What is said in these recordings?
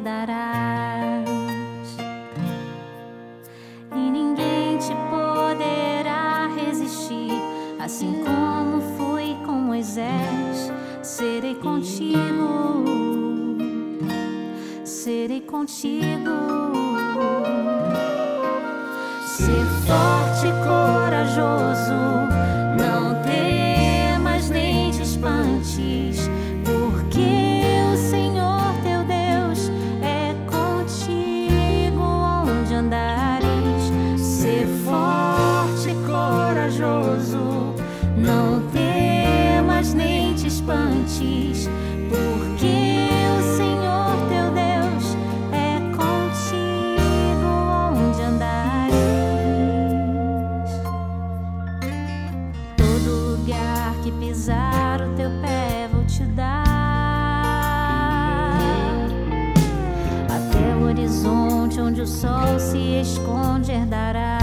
esconde onde o sol se esconde herdarás.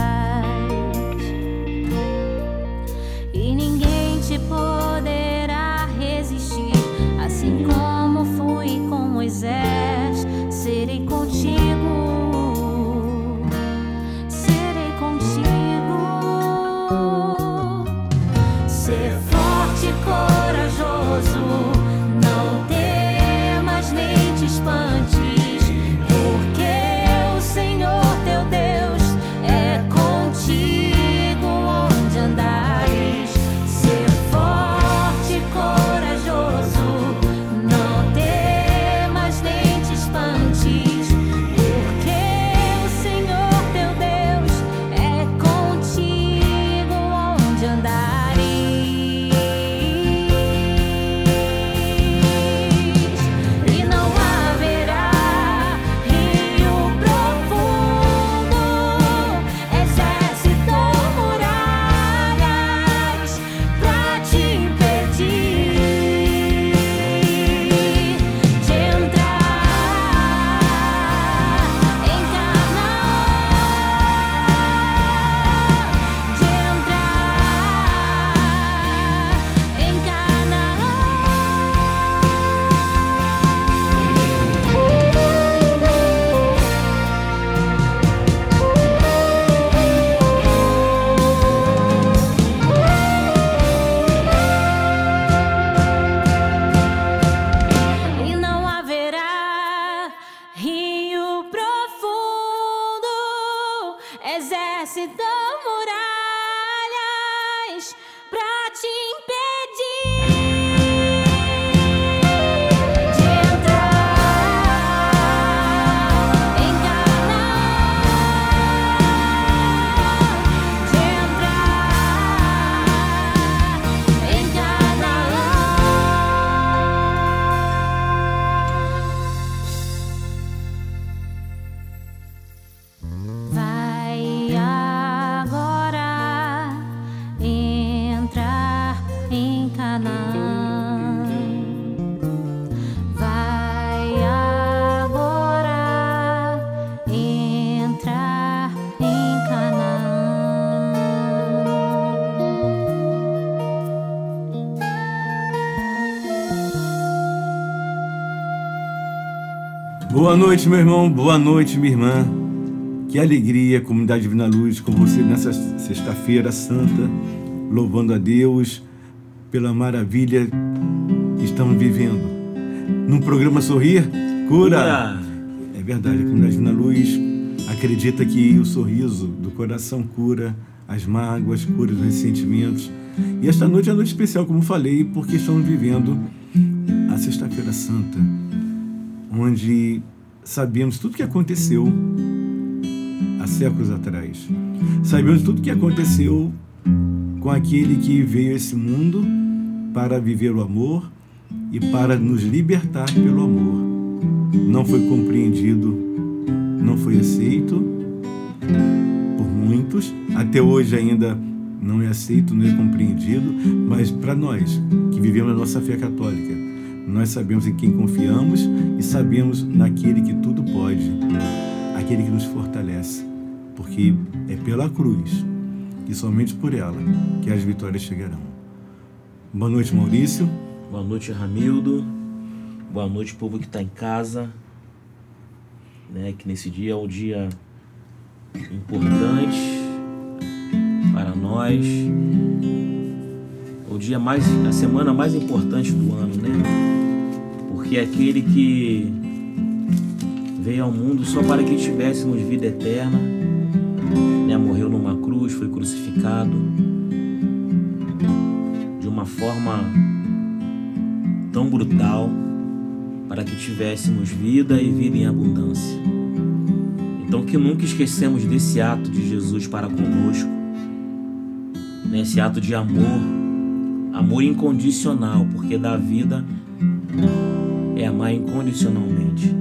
Boa noite, meu irmão. Boa noite, minha irmã. Que alegria, comunidade Divina Luz, com você nessa sexta-feira santa, louvando a Deus pela maravilha que estamos vivendo. Num programa Sorrir, cura. É verdade, a comunidade Divina Luz acredita que o sorriso do coração cura as mágoas, cura os ressentimentos. E esta noite é uma noite especial, como falei, porque estamos vivendo a Sexta-feira Santa onde sabemos tudo o que aconteceu há séculos atrás. Sabemos tudo o que aconteceu com aquele que veio a esse mundo para viver o amor e para nos libertar pelo amor. Não foi compreendido, não foi aceito por muitos, até hoje ainda não é aceito, não é compreendido, mas para nós que vivemos a nossa fé católica, nós sabemos em quem confiamos e sabemos naquele que tudo pode, aquele que nos fortalece, porque é pela cruz e somente por ela que as vitórias chegarão. Boa noite, Maurício. Boa noite, Ramildo. Boa noite, povo que está em casa. Né, que nesse dia é um dia importante para nós. O dia mais, a semana mais importante do ano, né? Porque é aquele que veio ao mundo só para que tivéssemos vida eterna, né? Morreu numa cruz, foi crucificado de uma forma tão brutal para que tivéssemos vida e vida em abundância. Então que nunca esquecemos desse ato de Jesus para conosco, nesse ato de amor, amor incondicional, porque da vida é amar incondicionalmente.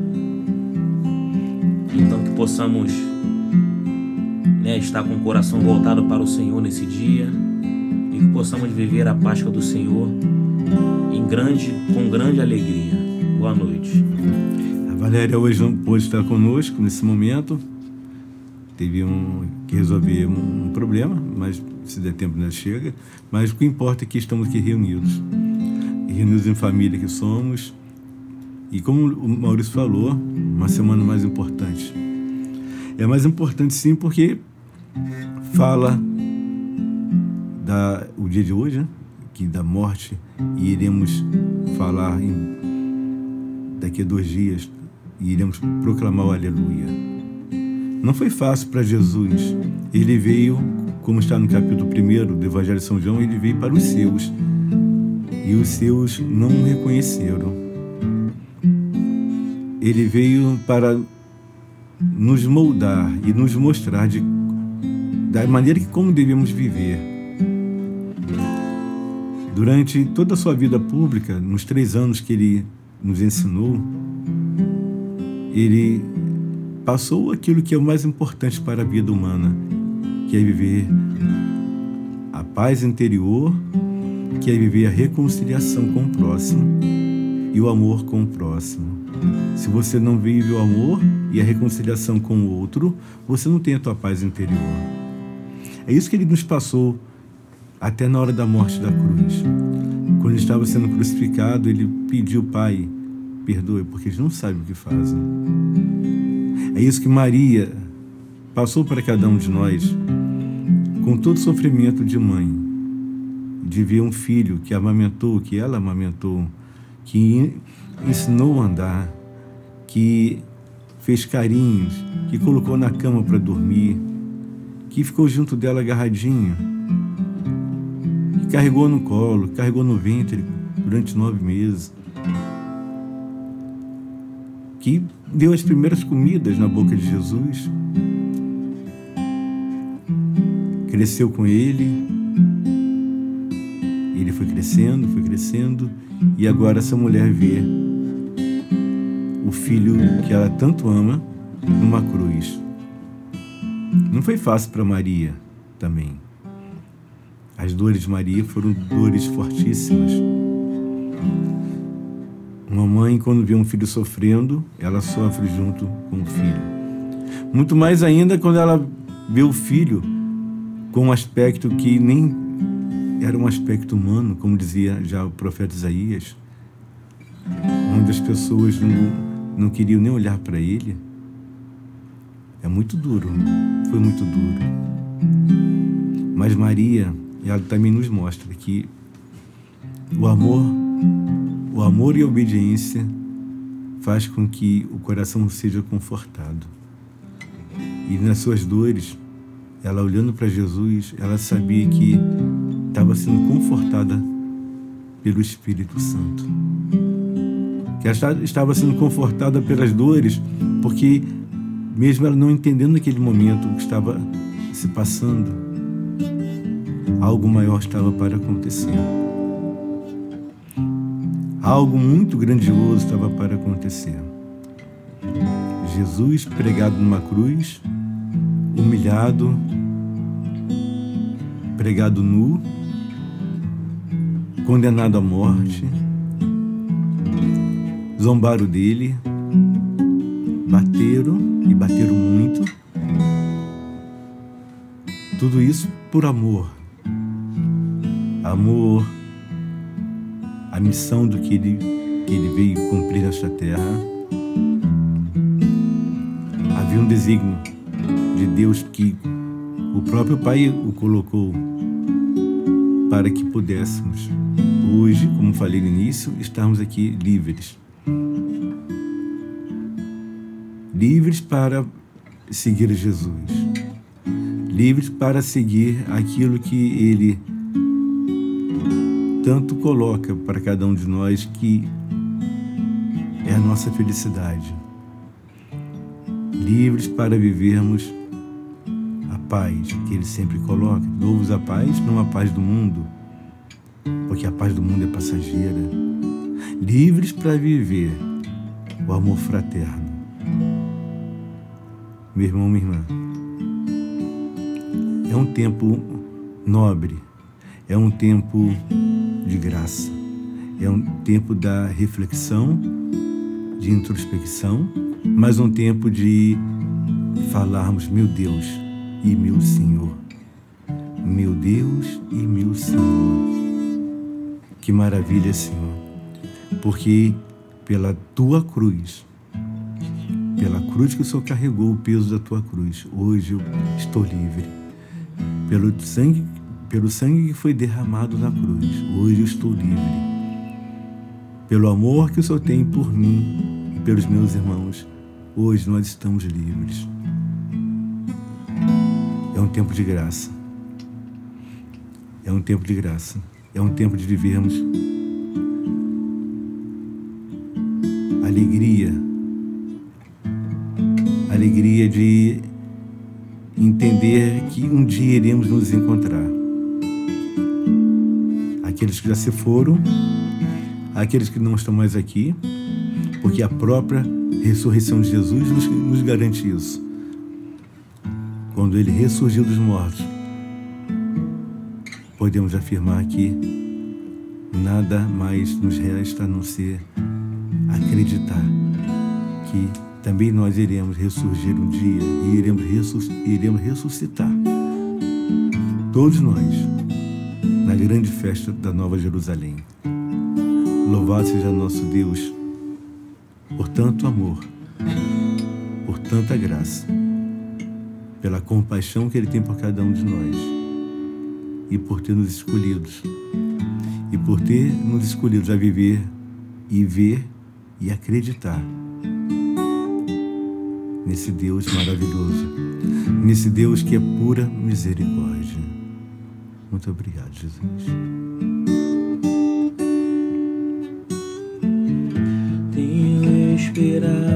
Então que possamos né, estar com o coração voltado para o Senhor nesse dia e que possamos viver a Páscoa do Senhor em grande, com grande alegria. Boa noite. Valéria hoje não pôde estar conosco nesse momento. Teve um, que resolver um, um problema, mas se der tempo ainda chega. Mas o que importa é que estamos aqui reunidos. Reunidos em família que somos. E como o Maurício falou, uma semana mais importante. É mais importante sim porque fala da o dia de hoje, né? que da morte e iremos falar em, daqui a dois dias e iremos proclamar o aleluia. Não foi fácil para Jesus. Ele veio, como está no capítulo 1 do Evangelho de São João, ele veio para os seus. E os seus não o reconheceram. Ele veio para nos moldar e nos mostrar de, da maneira que como devemos viver. Durante toda a sua vida pública, nos três anos que ele nos ensinou, ele passou aquilo que é o mais importante para a vida humana, que é viver a paz interior, que é viver a reconciliação com o próximo e o amor com o próximo. Se você não vive o amor e a reconciliação com o outro, você não tem a tua paz interior. É isso que ele nos passou até na hora da morte da cruz. Quando ele estava sendo crucificado, ele pediu, Pai, perdoe, porque eles não sabem o que fazem. É isso que Maria passou para cada um de nós, com todo sofrimento de mãe, de ver um filho que amamentou, que ela amamentou, que ensinou a andar, que fez carinhos, que colocou na cama para dormir, que ficou junto dela agarradinho, que carregou no colo, carregou no ventre durante nove meses que deu as primeiras comidas na boca de Jesus, cresceu com ele, ele foi crescendo, foi crescendo, e agora essa mulher vê o filho que ela tanto ama numa cruz. Não foi fácil para Maria também. As dores de Maria foram dores fortíssimas. Uma mãe, quando vê um filho sofrendo, ela sofre junto com o filho. Muito mais ainda quando ela vê o filho com um aspecto que nem era um aspecto humano, como dizia já o profeta Isaías, onde as pessoas não, não queriam nem olhar para ele. É muito duro, foi muito duro. Mas Maria, ela também nos mostra que o amor o amor e a obediência faz com que o coração seja confortado. E nas suas dores, ela olhando para Jesus, ela sabia que estava sendo confortada pelo Espírito Santo. Ela estava sendo confortada pelas dores, porque mesmo ela não entendendo naquele momento o que estava se passando, algo maior estava para acontecer. Algo muito grandioso estava para acontecer. Jesus pregado numa cruz, humilhado, pregado nu, condenado à morte, zombaram dele, bateram e bateram muito. tudo isso por amor. Amor, a missão do que ele, que ele veio cumprir nesta terra. Havia um desígnio de Deus que o próprio Pai o colocou para que pudéssemos, hoje, como falei no início, estarmos aqui livres. Livres para seguir Jesus. Livres para seguir aquilo que Ele tanto coloca para cada um de nós que é a nossa felicidade. Livres para vivermos a paz que Ele sempre coloca. Dou-vos a paz, não a paz do mundo, porque a paz do mundo é passageira. Livres para viver o amor fraterno. Meu irmão, minha irmã, é um tempo nobre, é um tempo de graça. É um tempo da reflexão, de introspecção, mas um tempo de falarmos, meu Deus e meu Senhor. Meu Deus e meu Senhor. Que maravilha, Senhor. Porque pela tua cruz, pela cruz que o Senhor carregou o peso da tua cruz, hoje eu estou livre. Pelo sangue pelo sangue que foi derramado na cruz, hoje eu estou livre. Pelo amor que o Senhor tem por mim e pelos meus irmãos, hoje nós estamos livres. É um tempo de graça. É um tempo de graça. É um tempo de vivermos alegria. Alegria de entender que um dia iremos nos encontrar aqueles que já se foram, aqueles que não estão mais aqui, porque a própria ressurreição de Jesus nos, nos garante isso. Quando ele ressurgiu dos mortos, podemos afirmar que nada mais nos resta a não ser acreditar que também nós iremos ressurgir um dia e iremos, iremos ressuscitar. Todos nós na grande festa da Nova Jerusalém. Louvado seja nosso Deus por tanto amor, por tanta graça, pela compaixão que Ele tem por cada um de nós e por ter nos escolhidos e por ter nos escolhidos a viver e ver e acreditar nesse Deus maravilhoso, nesse Deus que é pura misericórdia. Muito obrigado, Jesus. Tenho esperado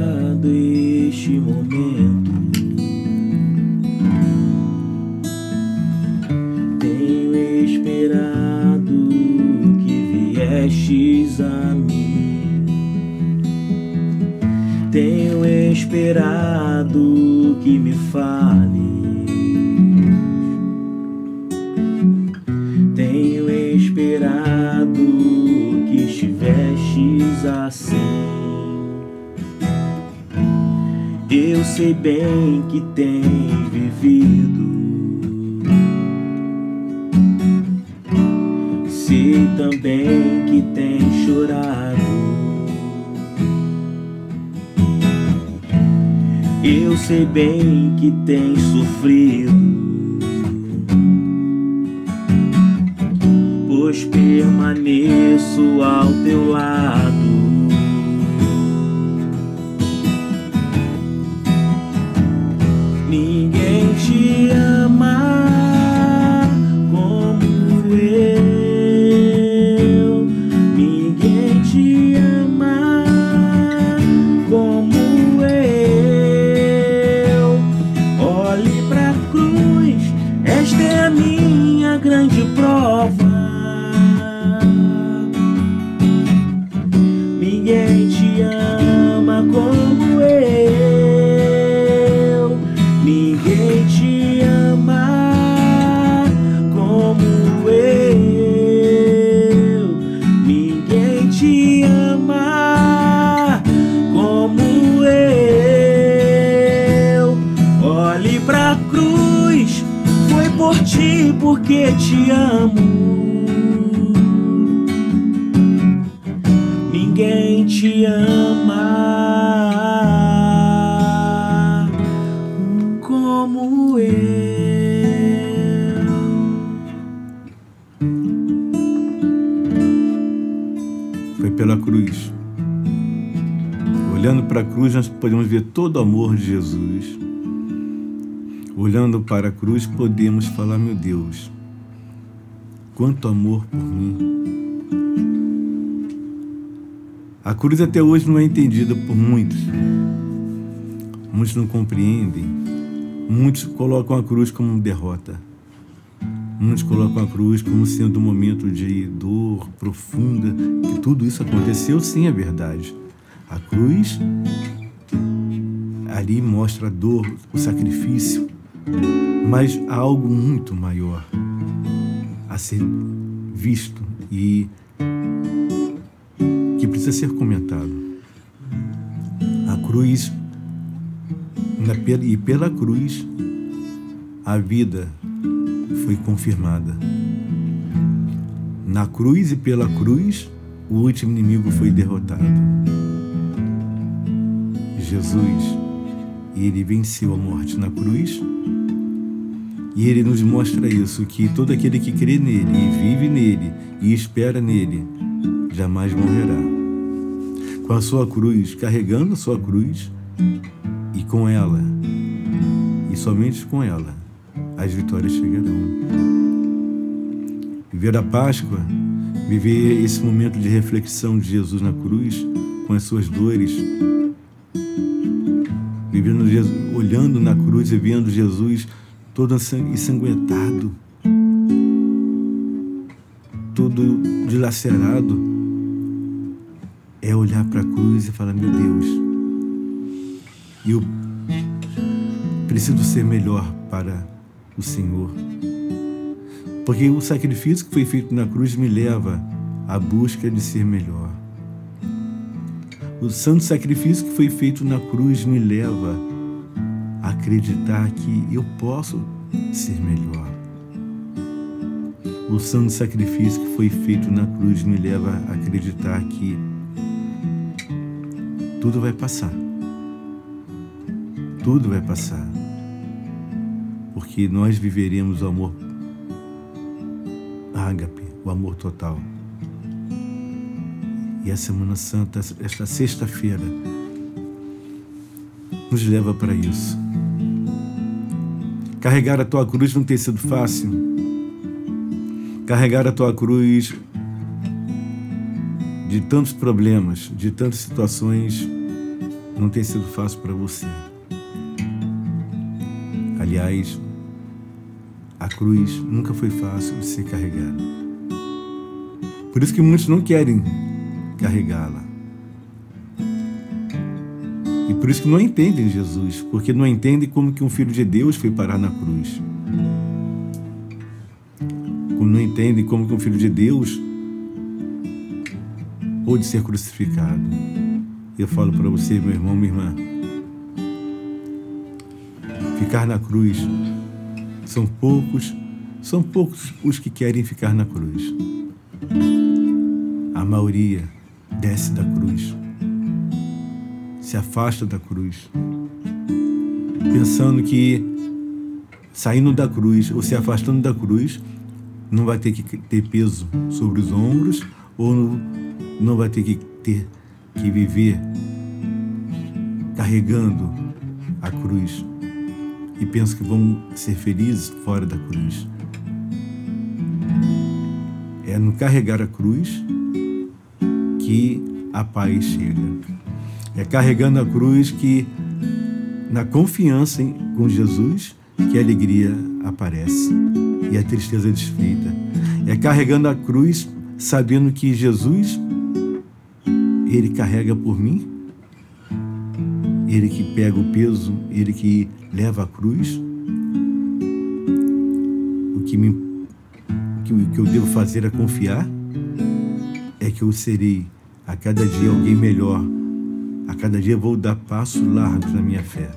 minha grande prova. Todo o amor de Jesus. Olhando para a cruz, podemos falar: Meu Deus, quanto amor por mim. A cruz até hoje não é entendida por muitos. Muitos não compreendem. Muitos colocam a cruz como derrota. Muitos colocam a cruz como sendo um momento de dor profunda, que tudo isso aconteceu sim é verdade. A cruz ali mostra a dor, o sacrifício, mas há algo muito maior a ser visto e que precisa ser comentado. A cruz, e pela cruz, a vida foi confirmada. Na cruz e pela cruz, o último inimigo foi derrotado. Jesus, ele venceu a morte na cruz e ele nos mostra isso, que todo aquele que crê nele e vive nele e espera nele, jamais morrerá. Com a sua cruz, carregando a sua cruz e com ela, e somente com ela, as vitórias chegarão. Viver a Páscoa, viver esse momento de reflexão de Jesus na cruz, com as suas dores, vivendo Jesus, olhando na cruz e vendo Jesus todo ensanguentado, todo dilacerado, é olhar para a cruz e falar: Meu Deus, eu preciso ser melhor para o Senhor. Porque o sacrifício que foi feito na cruz me leva à busca de ser melhor. O santo sacrifício que foi feito na cruz me leva a acreditar que eu posso ser melhor. O santo sacrifício que foi feito na cruz me leva a acreditar que tudo vai passar. Tudo vai passar. Porque nós viveremos o amor ágape, o amor total. E a Semana Santa, esta sexta-feira, nos leva para isso. Carregar a tua cruz não tem sido fácil. Carregar a tua cruz de tantos problemas, de tantas situações, não tem sido fácil para você. Aliás, a cruz nunca foi fácil de ser carregada. Por isso que muitos não querem carregá-la. E por isso que não entendem Jesus, porque não entendem como que um filho de Deus foi parar na cruz. Como não entendem como que um filho de Deus pôde ser crucificado. Eu falo para você, meu irmão, minha irmã, ficar na cruz são poucos, são poucos os que querem ficar na cruz. A maioria desce da cruz, se afasta da cruz, pensando que saindo da cruz ou se afastando da cruz não vai ter que ter peso sobre os ombros ou não vai ter que ter que viver carregando a cruz. E pensam que vão ser felizes fora da cruz. É no carregar a cruz que a paz chega. É carregando a cruz que, na confiança com Jesus, que a alegria aparece e a tristeza é desfeita. É carregando a cruz, sabendo que Jesus, Ele carrega por mim, Ele que pega o peso, Ele que leva a cruz. O que, me, o que eu devo fazer é confiar, é que eu serei a cada dia alguém melhor. A cada dia vou dar passos largos na minha fé.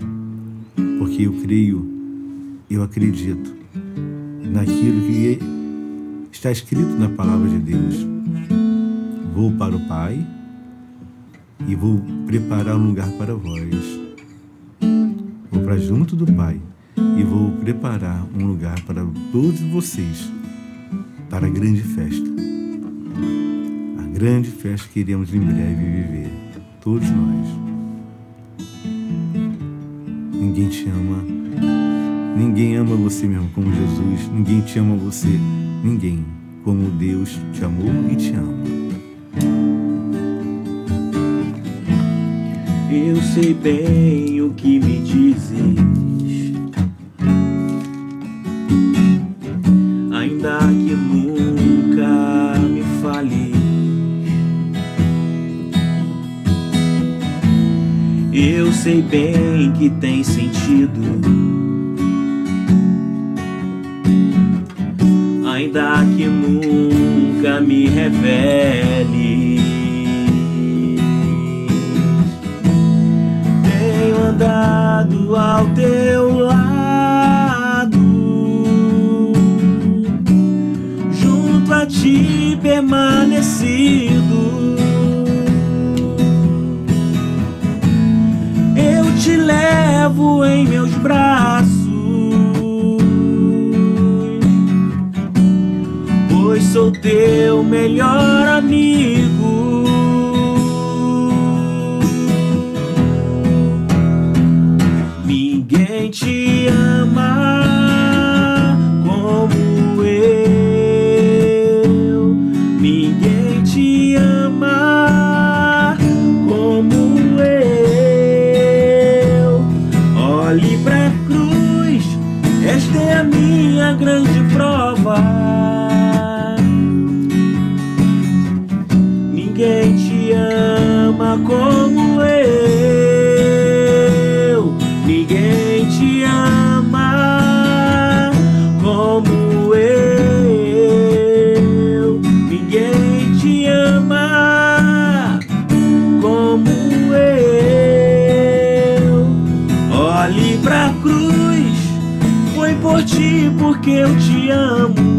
Porque eu creio, eu acredito naquilo que está escrito na palavra de Deus. Vou para o Pai e vou preparar um lugar para vós. Vou para junto do Pai e vou preparar um lugar para todos vocês para a grande festa. Grande festa que iremos em breve viver, todos nós. Ninguém te ama, ninguém ama você mesmo como Jesus, ninguém te ama você, ninguém como Deus te amou e te ama. Eu sei bem o que me dizes. Sei bem que tem sentido. Ainda que nunca me revele. Teu melhor como eu. Ninguém te ama como eu. Ninguém te ama como eu. Olhe pra cruz, foi por ti porque eu te amo.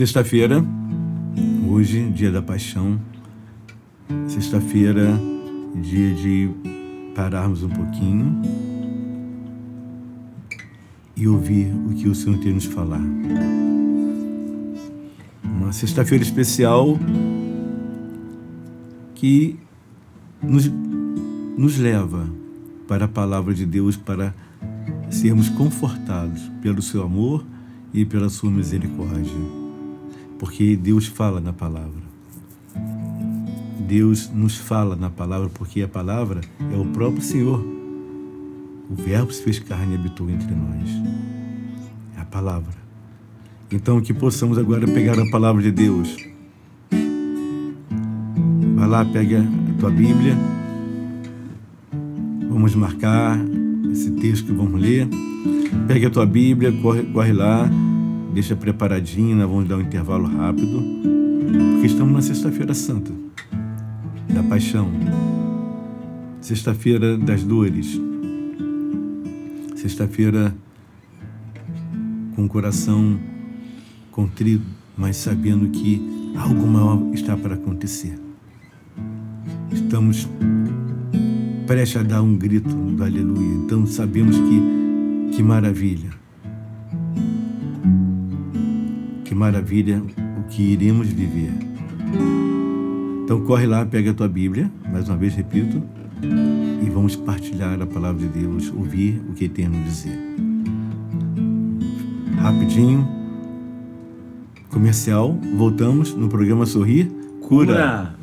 Sexta-feira, hoje, dia da paixão. Sexta-feira, dia de pararmos um pouquinho e ouvir o que o Senhor tem nos falar. Uma sexta-feira especial que nos, nos leva para a palavra de Deus para sermos confortados pelo seu amor e pela sua misericórdia. Porque Deus fala na palavra. Deus nos fala na palavra, porque a palavra é o próprio Senhor. O Verbo se fez carne e habitou entre nós. É a palavra. Então, que possamos agora pegar a palavra de Deus. Vai lá, pega a tua Bíblia. Vamos marcar esse texto que vamos ler. Pega a tua Bíblia, corre, corre lá, deixa preparadinho, nós vamos dar um intervalo rápido, porque estamos na Sexta-feira Santa, da Paixão, Sexta-feira das Dores, Sexta-feira com o coração contrito, mas sabendo que algo maior está para acontecer. Estamos prestes a dar um grito do aleluia. Então sabemos que, que maravilha. Maravilha o que iremos viver. Então corre lá, pega a tua Bíblia, mais uma vez repito, e vamos partilhar a palavra de Deus, ouvir o que tem a nos dizer. Rapidinho, comercial, voltamos no programa Sorrir Cura. Cura.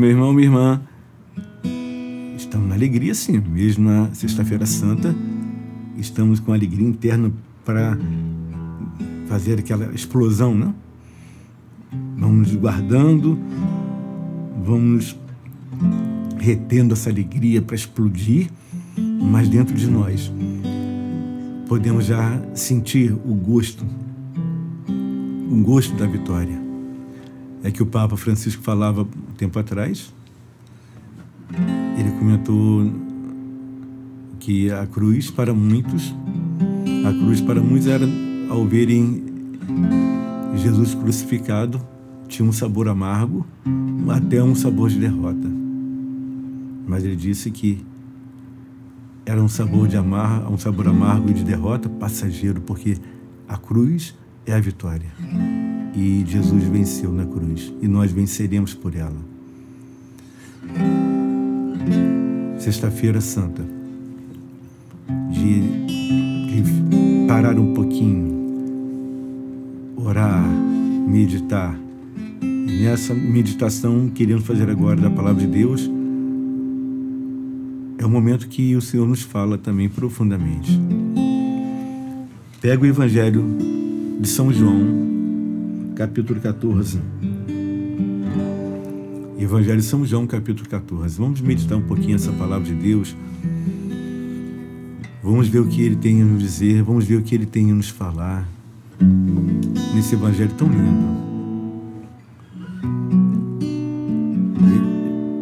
Meu irmão, minha irmã. Estamos na alegria, sim, mesmo na Sexta-feira Santa. Estamos com alegria interna para fazer aquela explosão, né? Vamos nos guardando, vamos retendo essa alegria para explodir, mas dentro de nós podemos já sentir o gosto, o gosto da vitória. É que o Papa Francisco falava tempo atrás. Ele comentou que a cruz para muitos, a cruz para muitos era ao verem Jesus crucificado, tinha um sabor amargo, até um sabor de derrota. Mas ele disse que era um sabor de amargo, um sabor amargo e de derrota passageiro, porque a cruz é a vitória. E Jesus venceu na cruz e nós venceremos por ela. Sexta-feira Santa, de, de parar um pouquinho, orar, meditar. E nessa meditação que queremos fazer agora da palavra de Deus, é o momento que o Senhor nos fala também profundamente. Pega o Evangelho de São João, capítulo 14. Evangelho de São João, capítulo 14. Vamos meditar um pouquinho essa palavra de Deus. Vamos ver o que ele tem a nos dizer, vamos ver o que ele tem a nos falar nesse evangelho tão lindo.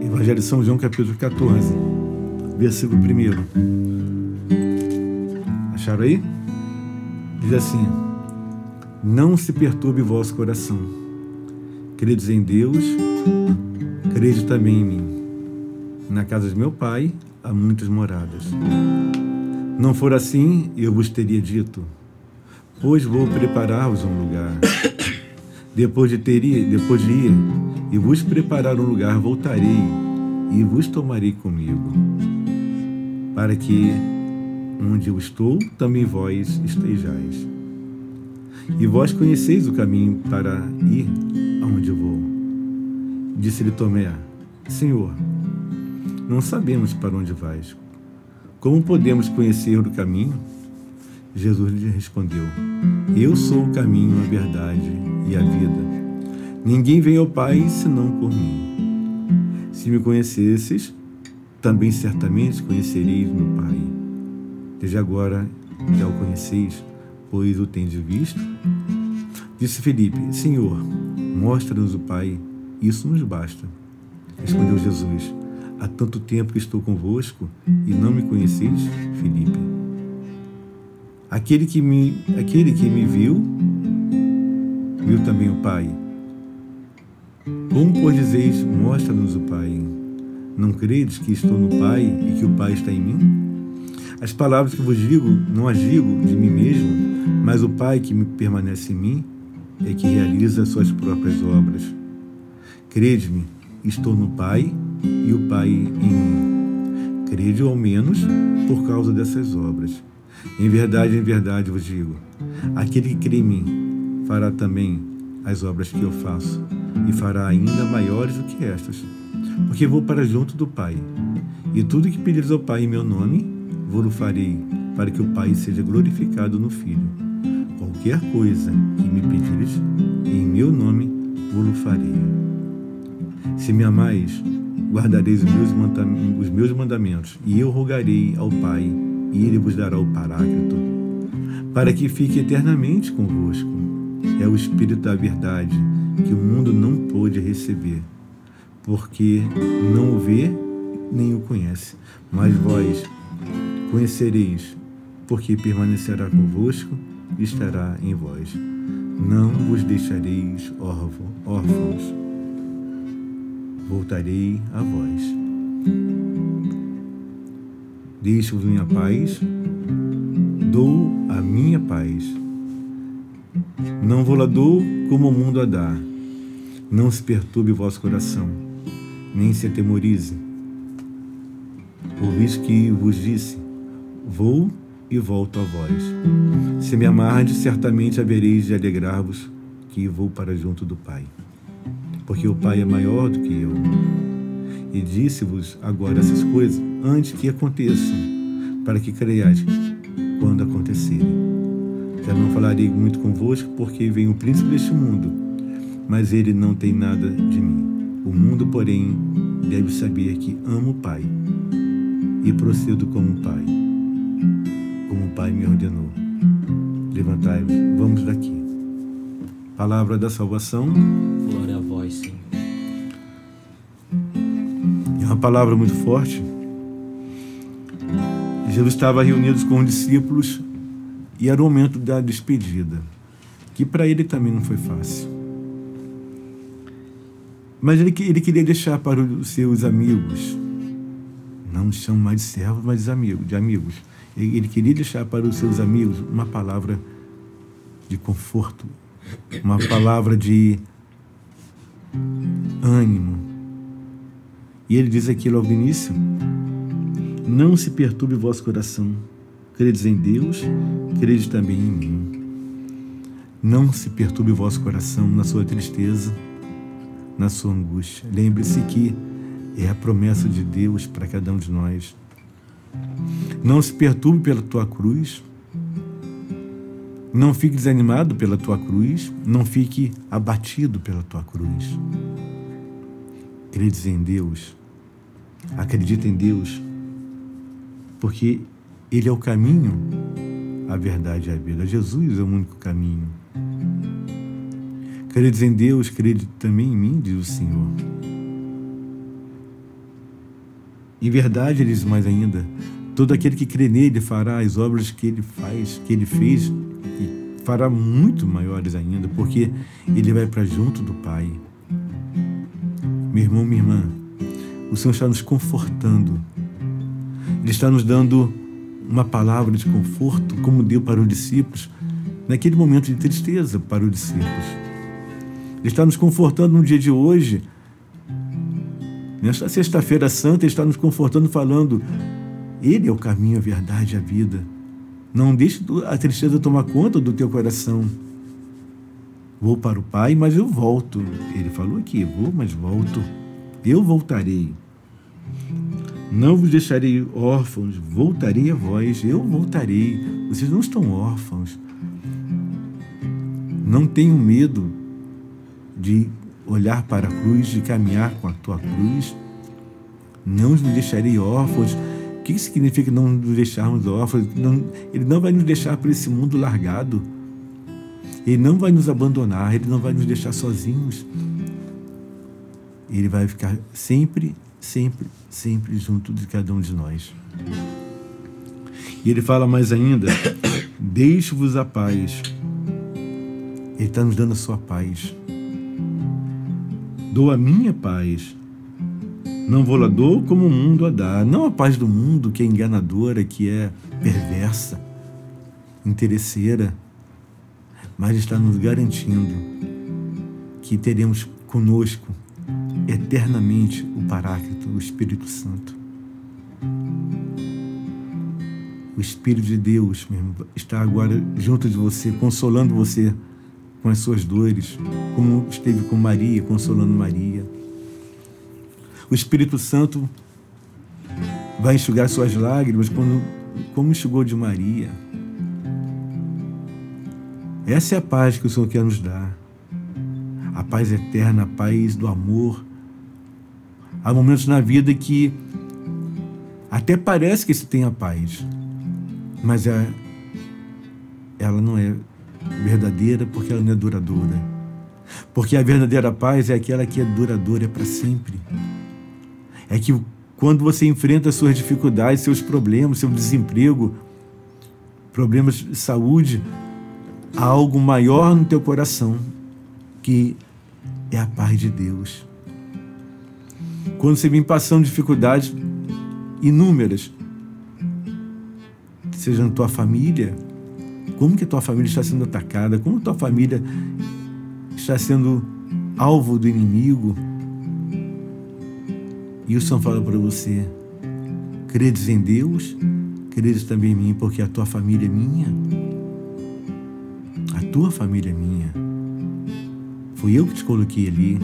Evangelho de São João, capítulo 14, versículo 1. Acharam aí? Diz assim: Não se perturbe vosso coração. Credes em Deus, crede também em mim. Na casa de meu pai há muitas moradas. Não for assim, eu vos teria dito Pois vou preparar-vos um lugar. Depois de ter depois de ir e vos preparar um lugar, voltarei e vos tomarei comigo, para que onde eu estou, também vós estejais. E vós conheceis o caminho para ir aonde eu vou. Disse-lhe Tomé: Senhor, não sabemos para onde vais. Como podemos conhecer o caminho? Jesus lhe respondeu: Eu sou o caminho, a verdade e a vida. Ninguém vem ao Pai senão por mim. Se me conhecesses, também certamente conhecereis meu Pai. Desde agora já o conheceis, pois o tendes visto. Disse Felipe: Senhor, mostra-nos o Pai, isso nos basta. Respondeu Jesus: Há tanto tempo que estou convosco e não me conheceis, Felipe. Aquele que me, aquele que me viu, viu também o Pai. Como, pois, dizeis, mostra-nos o Pai? Não credes que estou no Pai e que o Pai está em mim? As palavras que vos digo, não as digo de mim mesmo, mas o Pai que me permanece em mim é que realiza as suas próprias obras. Crede-me, estou no Pai e o Pai em mim. Crede ao menos por causa dessas obras. Em verdade, em verdade vos digo: aquele que crê em mim fará também as obras que eu faço, e fará ainda maiores do que estas, porque vou para junto do Pai. E tudo que pedires ao Pai em meu nome, vou-lo farei, para que o Pai seja glorificado no Filho. Qualquer coisa que me pedires em meu nome, vou-lo farei. Se me amais, guardareis os meus, os meus mandamentos, e eu rogarei ao Pai e ele vos dará o Paráclito, para que fique eternamente convosco. É o Espírito da verdade que o mundo não pôde receber, porque não o vê nem o conhece. Mas vós conhecereis, porque permanecerá convosco e estará em vós. Não vos deixareis órfãos, voltarei a vós. Deixo-vos minha paz, dou a minha paz. Não vou lá dou como o mundo a dá. Não se perturbe o vosso coração, nem se atemorize. Ouvis que vos disse: Vou e volto a vós. Se me amardes, certamente havereis de alegrar-vos que vou para junto do Pai. Porque o Pai é maior do que eu. E disse-vos agora essas coisas antes que aconteçam, para que creiais quando acontecerem. Já não falarei muito convosco, porque vem o príncipe deste mundo, mas ele não tem nada de mim. O mundo, porém, deve saber que amo o Pai e procedo como o Pai, como o Pai me ordenou. Levantai-vos, vamos daqui. Palavra da salvação. Glória a vós, Senhor. É uma palavra muito forte. Jesus estava reunido com os discípulos e era o momento da despedida, que para ele também não foi fácil. Mas ele, ele queria deixar para os seus amigos, não chama mais de servos, mas de amigos, de amigos. Ele queria deixar para os seus amigos uma palavra de conforto, uma palavra de ânimo. E ele diz aqui logo no início: Não se perturbe o vosso coração. Credes em Deus, credes também em mim. Não se perturbe o vosso coração na sua tristeza, na sua angústia. Lembre-se que é a promessa de Deus para cada um de nós. Não se perturbe pela tua cruz. Não fique desanimado pela tua cruz. Não fique abatido pela tua cruz. Credes em Deus. Acredita em Deus. Porque Ele é o caminho, a verdade e a vida. Jesus é o único caminho. Credes em Deus, crede também em mim, diz o Senhor. Em verdade, ele diz mais ainda: todo aquele que crê nele fará as obras que ele faz, que ele fez, e fará muito maiores ainda, porque ele vai para junto do Pai. Meu irmão, minha irmã, o Senhor está nos confortando. Ele está nos dando uma palavra de conforto, como deu para os discípulos, naquele momento de tristeza para os discípulos. Ele está nos confortando no dia de hoje Nesta Sexta-feira Santa, está nos confortando, falando: Ele é o caminho, a verdade e a vida. Não deixe a tristeza tomar conta do teu coração. Vou para o Pai, mas eu volto. Ele falou aqui: Vou, mas volto. Eu voltarei. Não vos deixarei órfãos, voltarei a vós, eu voltarei. Vocês não estão órfãos. Não tenham medo de olhar para a cruz, de caminhar com a tua cruz. Não nos deixarei órfãos. Que significa não nos deixarmos órfãos? Não, ele não vai nos deixar para esse mundo largado. Ele não vai nos abandonar, ele não vai nos deixar sozinhos. Ele vai ficar sempre, sempre, sempre junto de cada um de nós. E ele fala mais ainda: Deixo-vos a paz. Ele está nos dando a sua paz. Dou a minha paz. Não vou lá dou como o mundo a dá. Não a paz do mundo que é enganadora, que é perversa, interesseira, mas está nos garantindo que teremos conosco eternamente o Paráclito, o Espírito Santo. O Espírito de Deus mesmo está agora junto de você, consolando você com as suas dores, como esteve com Maria, consolando Maria. O Espírito Santo vai enxugar suas lágrimas como, como enxugou de Maria. Essa é a paz que o Senhor quer nos dar. A paz eterna, a paz do amor. Há momentos na vida que até parece que se tem a paz, mas é, ela não é verdadeira porque ela não é duradoura. Porque a verdadeira paz é aquela que é duradoura para sempre. É que quando você enfrenta suas dificuldades, seus problemas, seu desemprego, problemas de saúde, há algo maior no teu coração que é a paz de Deus. Quando você vem passando dificuldades inúmeras, seja na tua família, como que a tua família está sendo atacada, como a tua família está sendo alvo do inimigo. E o Senhor fala para você: credes em Deus, credes também em mim, porque a tua família é minha. A tua família é minha. Fui eu que te coloquei ali.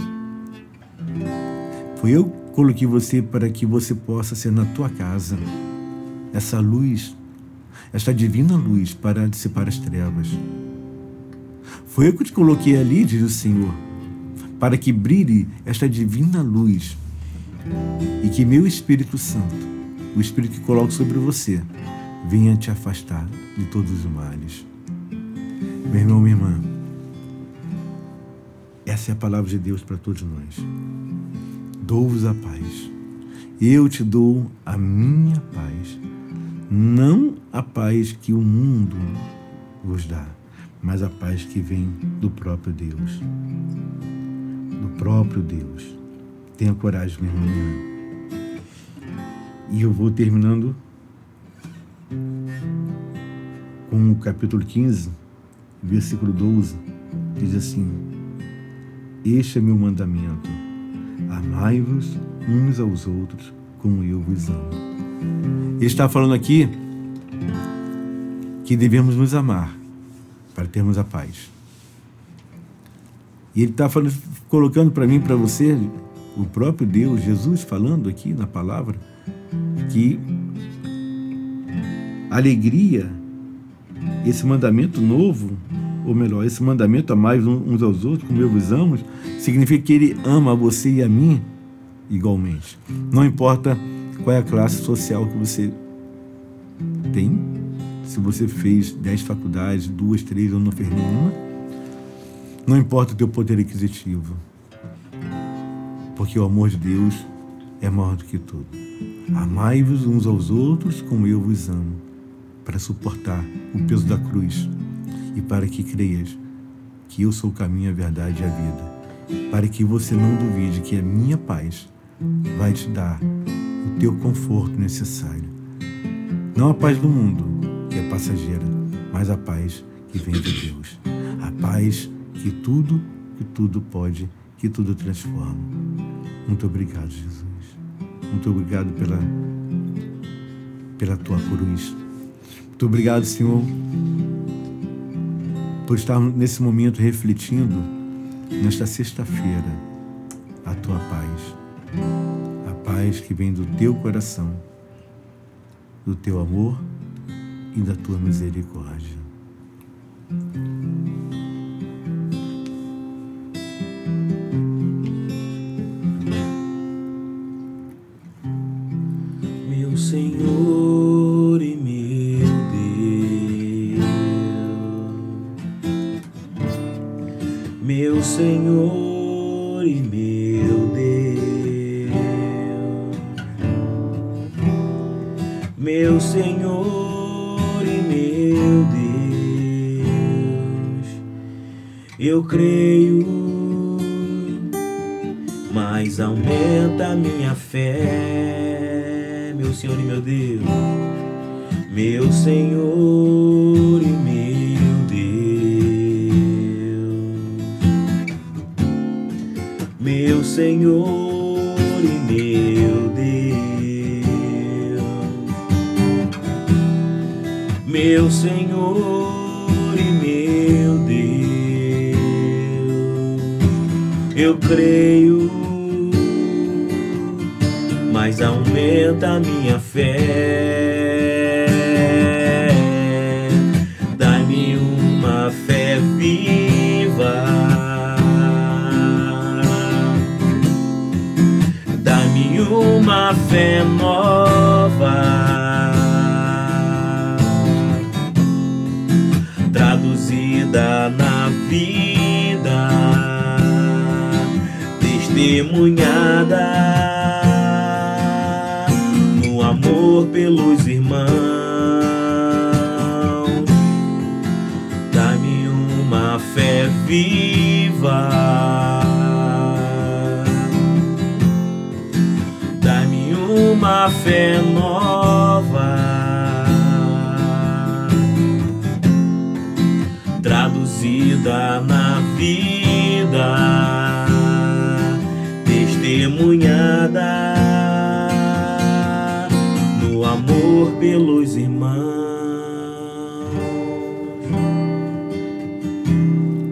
Foi eu que coloquei você para que você possa ser na tua casa essa luz, esta divina luz para dissipar as trevas. Foi eu que te coloquei ali, diz o Senhor, para que brilhe esta divina luz e que meu Espírito Santo, o Espírito que coloco sobre você, venha te afastar de todos os males. Meu irmão, minha irmã, essa é a palavra de Deus para todos nós. Dou-vos a paz. Eu te dou a minha paz. Não a paz que o mundo vos dá, mas a paz que vem do próprio Deus. Do próprio Deus. Tenha coragem, meu irmão. E eu vou terminando com o capítulo 15, versículo 12, diz assim: Este é meu mandamento: amai-vos uns aos outros como eu vos amo. Ele está falando aqui que devemos nos amar para termos a paz. E ele está falando, colocando para mim, para você, o próprio Deus, Jesus falando aqui na palavra, que alegria, esse mandamento novo, ou melhor, esse mandamento a mais uns aos outros, como eu vos amo, significa que ele ama você e a mim igualmente. Não importa qual é a classe social que você tem, se você fez dez faculdades, duas, três ou não fez nenhuma, não importa o teu poder aquisitivo, porque o amor de Deus é maior do que tudo. Amai-vos uns aos outros como eu vos amo, para suportar o peso da cruz e para que creias que eu sou o caminho, a verdade e a vida, para que você não duvide que a minha paz vai te dar o teu conforto necessário. Não a paz do mundo, que é passageira, mas a paz que vem de Deus. A paz que tudo, que tudo pode, que tudo transforma. Muito obrigado, Jesus. Muito obrigado pela, pela tua cruz. Muito obrigado, Senhor, por estar nesse momento refletindo nesta sexta-feira a tua paz. A paz que vem do teu coração, do teu amor e da tua misericórdia. Traduzida na vida, testemunhada no amor pelos irmãos.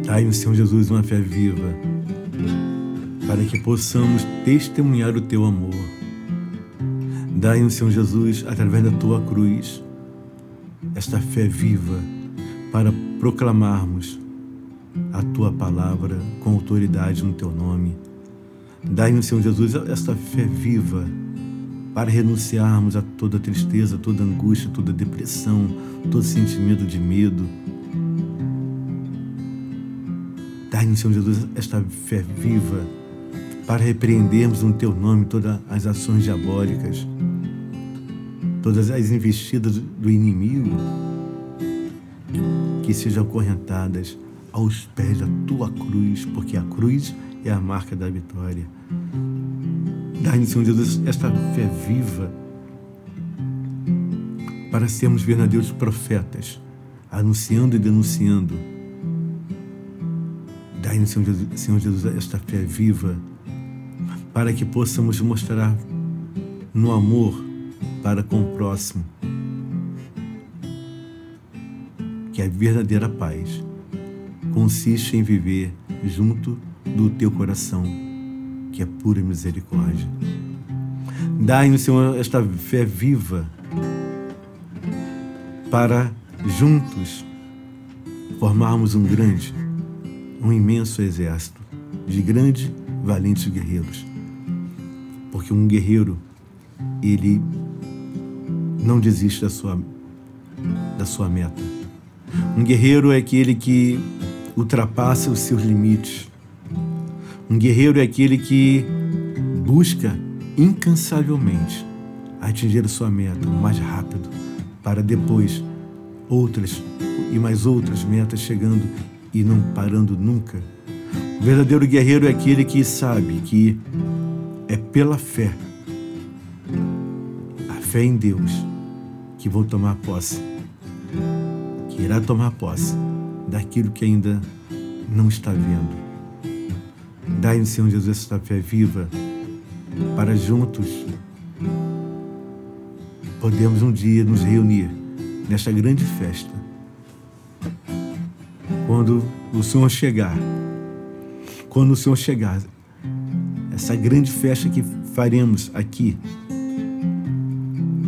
Dai no Senhor Jesus uma fé viva, para que possamos testemunhar o teu amor. Dai-nos, Senhor Jesus, através da tua cruz, esta fé viva para proclamarmos a tua palavra com autoridade no teu nome. Dai-nos, Senhor Jesus, esta fé viva para renunciarmos a toda tristeza, toda angústia, toda depressão, todo sentimento de medo. Dai-nos, Senhor Jesus, esta fé viva para repreendermos no teu nome todas as ações diabólicas, todas as investidas do inimigo que sejam acorrentadas aos pés da tua cruz, porque a cruz é a marca da vitória. Dai-nos, Senhor Jesus, esta fé viva para sermos verdadeiros profetas, anunciando e denunciando. Dai-nos, Senhor Senhor Jesus, esta fé viva para que possamos mostrar no amor para com o próximo que a verdadeira paz consiste em viver junto do teu coração, que é pura misericórdia. Dai-nos, Senhor, esta fé viva para juntos formarmos um grande, um imenso exército de grandes, valentes guerreiros porque um guerreiro, ele não desiste da sua, da sua meta. Um guerreiro é aquele que ultrapassa os seus limites. Um guerreiro é aquele que busca incansavelmente atingir a sua meta o mais rápido, para depois outras e mais outras metas chegando e não parando nunca. O verdadeiro guerreiro é aquele que sabe que é pela fé, a fé em Deus, que vou tomar posse, que irá tomar posse daquilo que ainda não está vendo. Dai-nos, Senhor Jesus, esta fé viva para juntos podemos um dia nos reunir nesta grande festa. Quando o Senhor chegar, quando o Senhor chegar, essa grande festa que faremos aqui.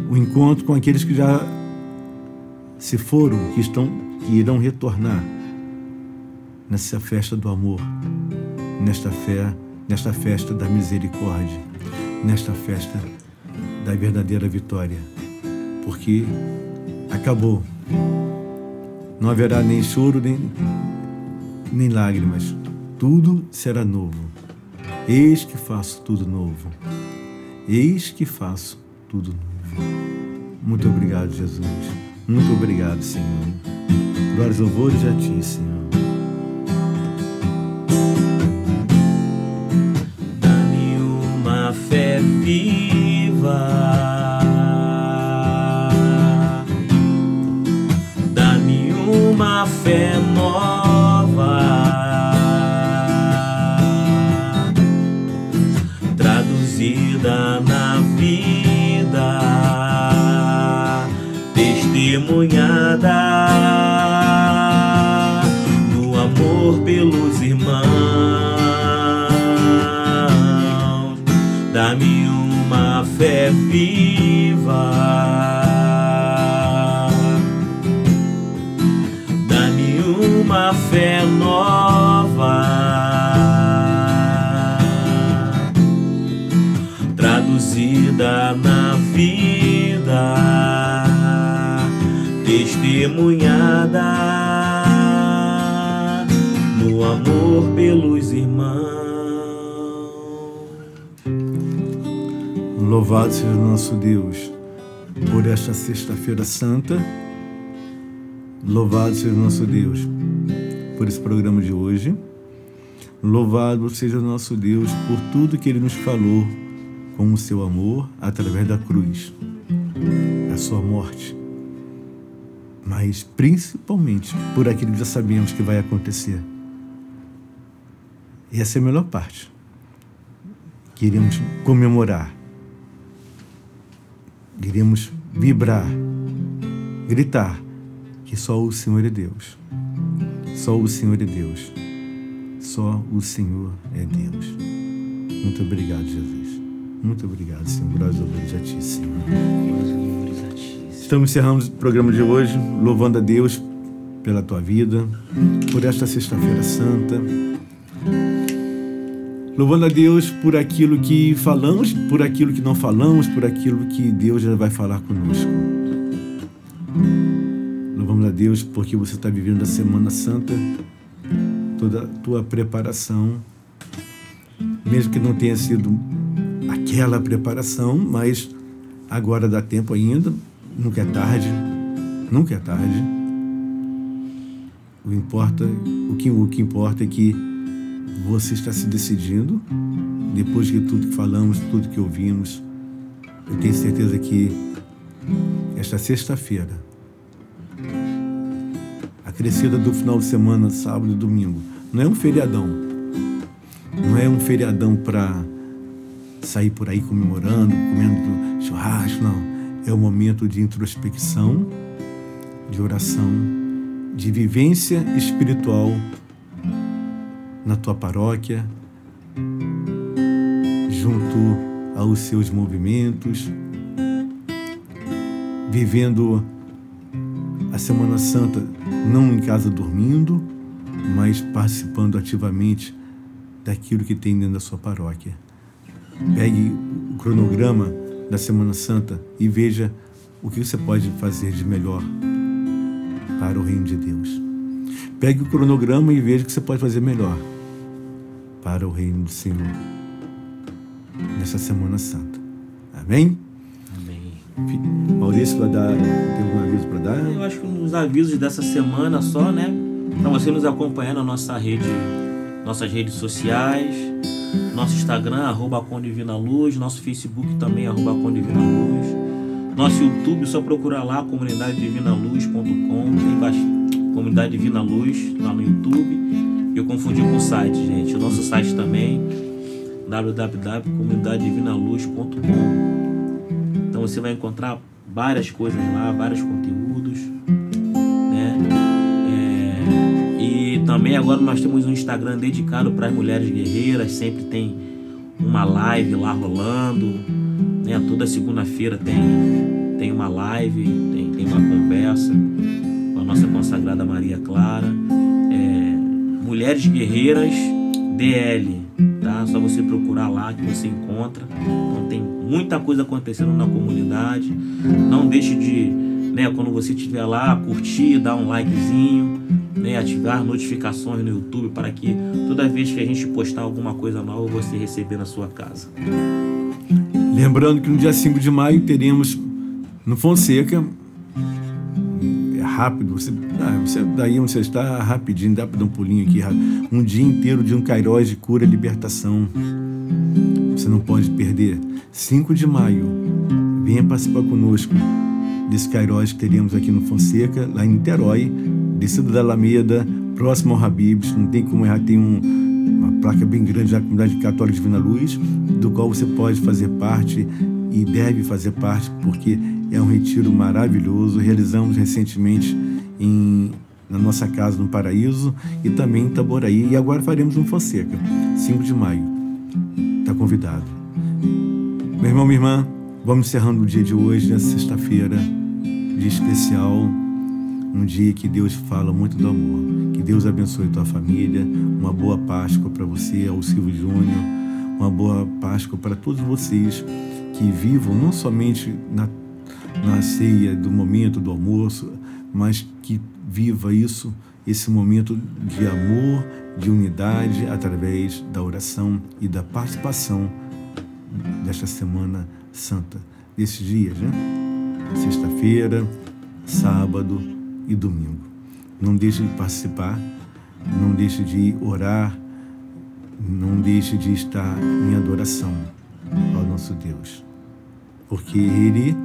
O encontro com aqueles que já se foram, que estão, que irão retornar nessa festa do amor, nesta fé, nesta festa da misericórdia, nesta festa da verdadeira vitória. Porque acabou. Não haverá nem choro, nem, nem lágrimas. Tudo será novo. Eis que faço tudo novo. Eis que faço tudo novo. Muito obrigado, Jesus. Muito obrigado, Senhor. Glórias louvores a Ti, Senhor. Dá-me uma fé viva. Dá-me uma fé nova. Testemunhada no amor pelos irmãos. Dá-me uma fé viva. Dá-me uma fé nova. Traduzida na vida, testemunhada no amor pelos irmãos. Louvado seja o nosso Deus por esta Sexta-feira Santa. Louvado seja o nosso Deus por esse programa de hoje. Louvado seja o nosso Deus por tudo que Ele nos falou com o seu amor através da cruz, a sua morte, mas principalmente por aquilo que já sabemos que vai acontecer. E essa é a melhor parte. Queremos comemorar, queremos vibrar, gritar que só o Senhor é Deus. Só o Senhor é Deus. Só o Senhor é Deus. Muito obrigado, Jesus. Muito obrigado, Senhor. Glórias a Ti, Senhor. Estamos encerrando o programa de hoje, louvando a Deus pela tua vida, por esta Sexta-feira Santa. Louvando a Deus por aquilo que falamos, por aquilo que não falamos, por aquilo que Deus já vai falar conosco. Louvamos a Deus porque você está vivendo a Semana Santa, toda a tua preparação, mesmo que não tenha sido aquela preparação, mas agora dá tempo ainda, nunca é tarde, nunca é tarde. O, importa, o, que, o que importa é que você está se decidindo, depois de tudo que falamos, tudo que ouvimos, eu tenho certeza que esta sexta-feira, a crescida do final de semana, sábado e domingo, não é um feriadão. Não é um feriadão para sair por aí comemorando, comendo churrasco, não. É um momento de introspecção, de oração, de vivência espiritual na tua paróquia, junto aos seus movimentos, vivendo a Semana Santa não em casa dormindo, mas participando ativamente daquilo que tem dentro da sua paróquia. Pegue o cronograma da Semana Santa e veja o que você pode fazer de melhor para o reino de Deus. Pegue o cronograma e veja o que você pode fazer melhor para o reino do Senhor nessa Semana Santa. Amém? Amém. Maurício vai dar, tem algum aviso para dar? Eu acho que nos avisos dessa semana só, né? Para você nos acompanhar na nossa rede, nossas redes sociais, nosso Instagram, arroba Condivina Luz, nosso Facebook também, arroba Condivina Luz, nosso YouTube, só procurar lá, comunidadedivinaLuz.com, tem bastante, Comunidade Divina Luz lá no YouTube. Eu confundi com o site, gente. O nosso site também, www.comunidadedivinaLuz.com. Então você vai encontrar várias coisas lá, vários conteúdos, também agora nós temos um Instagram dedicado para as mulheres guerreiras, sempre tem uma live lá rolando, né? Toda segunda-feira tem, tem uma live, tem, tem uma conversa com a nossa consagrada Maria Clara. É, Mulheres Guerreiras DL, tá? Só você procurar lá que você encontra. Então tem muita coisa acontecendo na comunidade. Não deixe de, né, quando você estiver lá, curtir, dar um likezinho, né, ativar notificações no YouTube para que toda vez que a gente postar alguma coisa nova você receber na sua casa. Lembrando que no dia 5 de maio teremos no Fonseca é rápido, você, ah, você daí onde você está, rapidinho, dá para dar um pulinho aqui, um dia inteiro de um Cairós de cura e libertação. Você não pode perder. 5 de maio, venha participar conosco desse Cairós que teríamos aqui no Fonseca, lá em Niterói, descida da Alameda, próximo ao Habibs, não tem como errar, tem um, uma placa bem grande da comunidade católica Divina Luz, do qual você pode fazer parte e deve fazer parte, porque é um retiro maravilhoso. Realizamos recentemente em, na nossa casa no Paraíso e também em Itaboraí. E agora faremos um Fonseca, 5 de maio. Está convidado. Meu irmão, minha irmã, vamos encerrando o dia de hoje, nessa sexta-feira, dia especial, um dia que Deus fala muito do amor. Que Deus abençoe tua família, uma boa Páscoa para você, ao Silvio Júnior, uma boa Páscoa para todos vocês que vivam não somente na na ceia do momento do almoço, mas que viva isso, esse momento de amor, de unidade através da oração e da participação desta semana santa, desses dias, né? Sexta-feira, sábado e domingo. Não deixe de participar, não deixe de orar, não deixe de estar em adoração ao nosso Deus, porque Ele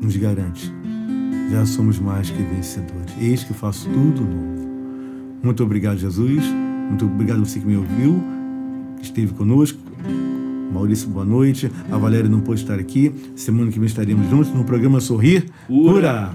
nos garante: já somos mais que vencedores. Eis que faço tudo novo. Muito obrigado, Jesus. Muito obrigado a você que me ouviu, que esteve conosco. Maurício, boa noite. A Valéria não pôde estar aqui. Semana que vem estaremos juntos no programa Sorrir Cura.